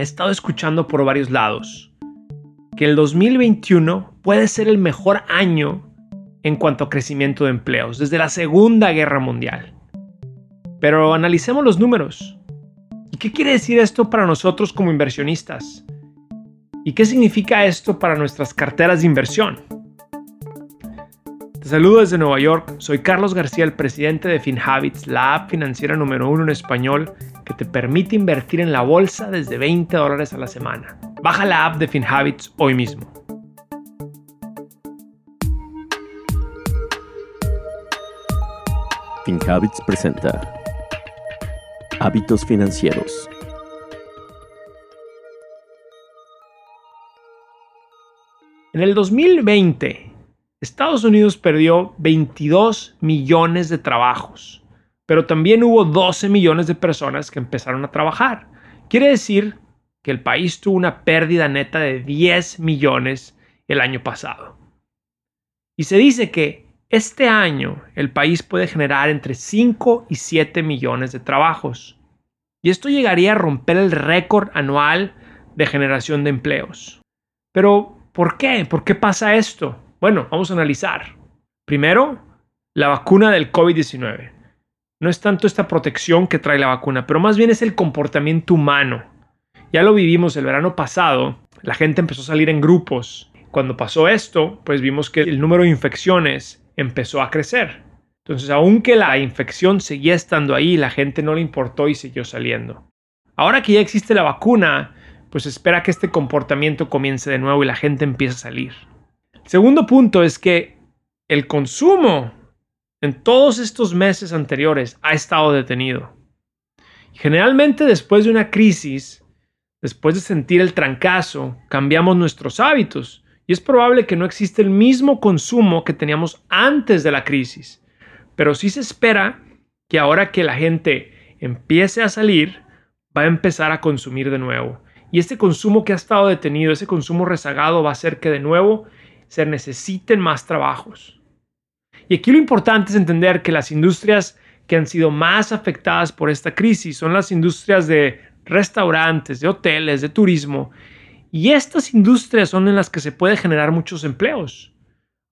he estado escuchando por varios lados que el 2021 puede ser el mejor año en cuanto a crecimiento de empleos desde la Segunda Guerra Mundial. Pero analicemos los números. ¿Y qué quiere decir esto para nosotros como inversionistas? ¿Y qué significa esto para nuestras carteras de inversión? Te saludo desde Nueva York, soy Carlos García, el presidente de FinHabits, la app financiera número uno en español que te permite invertir en la bolsa desde 20 dólares a la semana. Baja la app de FinHabits hoy mismo. FinHabits presenta Hábitos Financieros. En el 2020, Estados Unidos perdió 22 millones de trabajos, pero también hubo 12 millones de personas que empezaron a trabajar. Quiere decir que el país tuvo una pérdida neta de 10 millones el año pasado. Y se dice que este año el país puede generar entre 5 y 7 millones de trabajos. Y esto llegaría a romper el récord anual de generación de empleos. Pero, ¿por qué? ¿Por qué pasa esto? Bueno, vamos a analizar. Primero, la vacuna del COVID-19. No es tanto esta protección que trae la vacuna, pero más bien es el comportamiento humano. Ya lo vivimos el verano pasado, la gente empezó a salir en grupos. Cuando pasó esto, pues vimos que el número de infecciones empezó a crecer. Entonces, aunque la infección seguía estando ahí, la gente no le importó y siguió saliendo. Ahora que ya existe la vacuna, pues espera que este comportamiento comience de nuevo y la gente empiece a salir. Segundo punto es que el consumo en todos estos meses anteriores ha estado detenido. Generalmente después de una crisis, después de sentir el trancazo, cambiamos nuestros hábitos y es probable que no existe el mismo consumo que teníamos antes de la crisis. Pero sí se espera que ahora que la gente empiece a salir, va a empezar a consumir de nuevo. Y este consumo que ha estado detenido, ese consumo rezagado, va a hacer que de nuevo se necesiten más trabajos. Y aquí lo importante es entender que las industrias que han sido más afectadas por esta crisis son las industrias de restaurantes, de hoteles, de turismo. Y estas industrias son en las que se puede generar muchos empleos.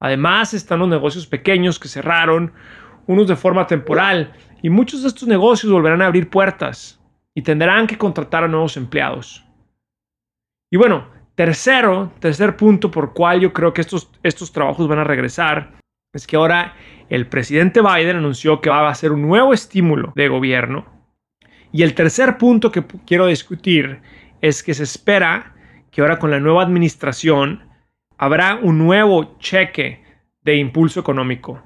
Además están los negocios pequeños que cerraron, unos de forma temporal, y muchos de estos negocios volverán a abrir puertas y tendrán que contratar a nuevos empleados. Y bueno, Tercero, tercer punto por cual yo creo que estos, estos trabajos van a regresar es que ahora el presidente Biden anunció que va a hacer un nuevo estímulo de gobierno. Y el tercer punto que quiero discutir es que se espera que ahora con la nueva administración habrá un nuevo cheque de impulso económico.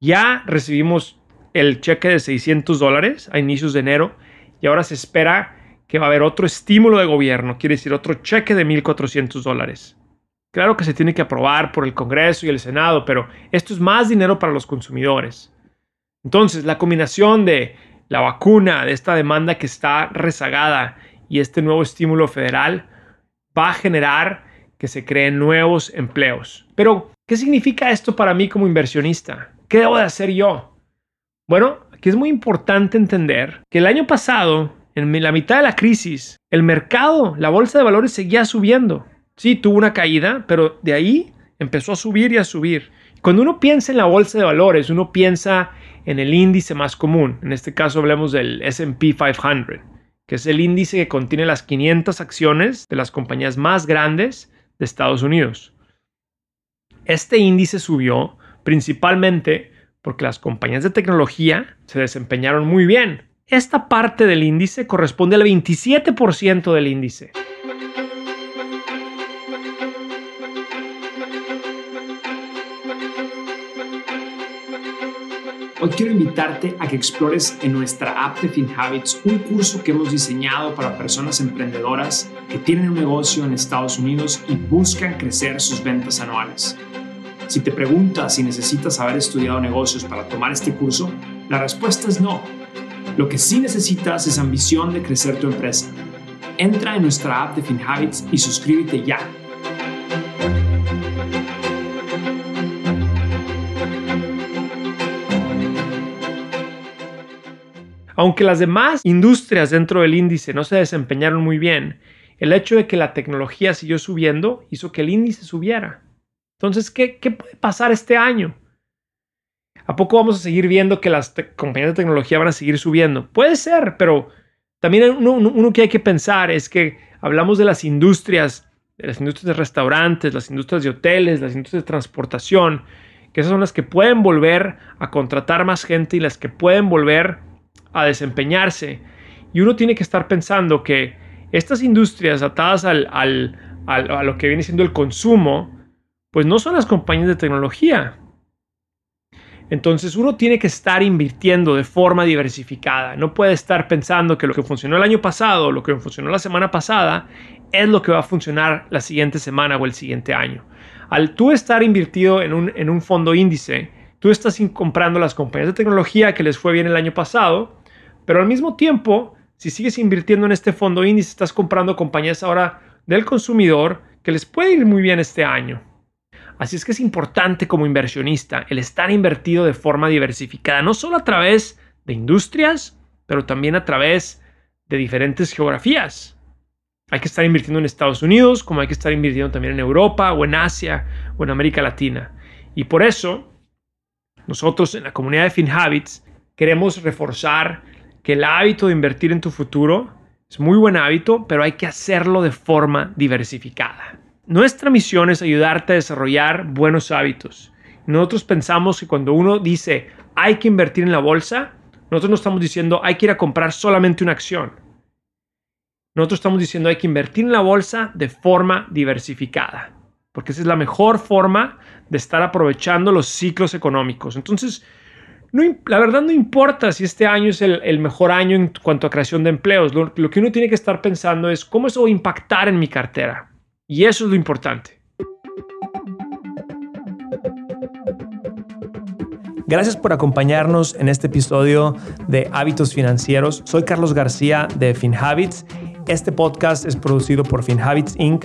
Ya recibimos el cheque de 600 dólares a inicios de enero y ahora se espera que va a haber otro estímulo de gobierno, quiere decir otro cheque de 1.400 dólares. Claro que se tiene que aprobar por el Congreso y el Senado, pero esto es más dinero para los consumidores. Entonces, la combinación de la vacuna, de esta demanda que está rezagada y este nuevo estímulo federal va a generar que se creen nuevos empleos. Pero, ¿qué significa esto para mí como inversionista? ¿Qué debo de hacer yo? Bueno, aquí es muy importante entender que el año pasado en la mitad de la crisis, el mercado, la bolsa de valores seguía subiendo. Sí, tuvo una caída, pero de ahí empezó a subir y a subir. Cuando uno piensa en la bolsa de valores, uno piensa en el índice más común. En este caso hablemos del SP 500, que es el índice que contiene las 500 acciones de las compañías más grandes de Estados Unidos. Este índice subió principalmente porque las compañías de tecnología se desempeñaron muy bien esta parte del índice corresponde al 27% del índice. Hoy quiero invitarte a que explores en nuestra app de FinHabits un curso que hemos diseñado para personas emprendedoras que tienen un negocio en Estados Unidos y buscan crecer sus ventas anuales. Si te preguntas si necesitas haber estudiado negocios para tomar este curso, la respuesta es no. Lo que sí necesitas es ambición de crecer tu empresa. Entra en nuestra app de FinHabits y suscríbete ya. Aunque las demás industrias dentro del índice no se desempeñaron muy bien, el hecho de que la tecnología siguió subiendo hizo que el índice subiera. Entonces, ¿qué, qué puede pasar este año? ¿A poco vamos a seguir viendo que las compañías de tecnología van a seguir subiendo? Puede ser, pero también uno, uno, que hay que pensar es que hablamos de las industrias, de las industrias de restaurantes, las industrias de hoteles, las industrias de transportación, que esas son las que pueden volver a contratar más gente y las que pueden volver a desempeñarse. Y uno tiene que estar pensando que estas industrias atadas al, al, a lo que viene siendo el consumo, pues no son las compañías de tecnología. Entonces uno tiene que estar invirtiendo de forma diversificada. No puede estar pensando que lo que funcionó el año pasado, lo que funcionó la semana pasada, es lo que va a funcionar la siguiente semana o el siguiente año. Al tú estar invertido en un, en un fondo índice, tú estás comprando las compañías de tecnología que les fue bien el año pasado, pero al mismo tiempo, si sigues invirtiendo en este fondo índice, estás comprando compañías ahora del consumidor que les puede ir muy bien este año. Así es que es importante como inversionista el estar invertido de forma diversificada, no solo a través de industrias, pero también a través de diferentes geografías. Hay que estar invirtiendo en Estados Unidos, como hay que estar invirtiendo también en Europa o en Asia o en América Latina. Y por eso, nosotros en la comunidad de FinHabits queremos reforzar que el hábito de invertir en tu futuro es muy buen hábito, pero hay que hacerlo de forma diversificada. Nuestra misión es ayudarte a desarrollar buenos hábitos. Nosotros pensamos que cuando uno dice hay que invertir en la bolsa, nosotros no estamos diciendo hay que ir a comprar solamente una acción. Nosotros estamos diciendo hay que invertir en la bolsa de forma diversificada, porque esa es la mejor forma de estar aprovechando los ciclos económicos. Entonces, la verdad no importa si este año es el, mejor año en cuanto a creación de empleos. Lo, lo que uno tiene que estar pensando es cómo eso va a impactar en mi cartera. Y eso es lo importante. Gracias por acompañarnos en este episodio de Hábitos Financieros. Soy Carlos García de FinHabits. Este podcast es producido por FinHabits Inc.,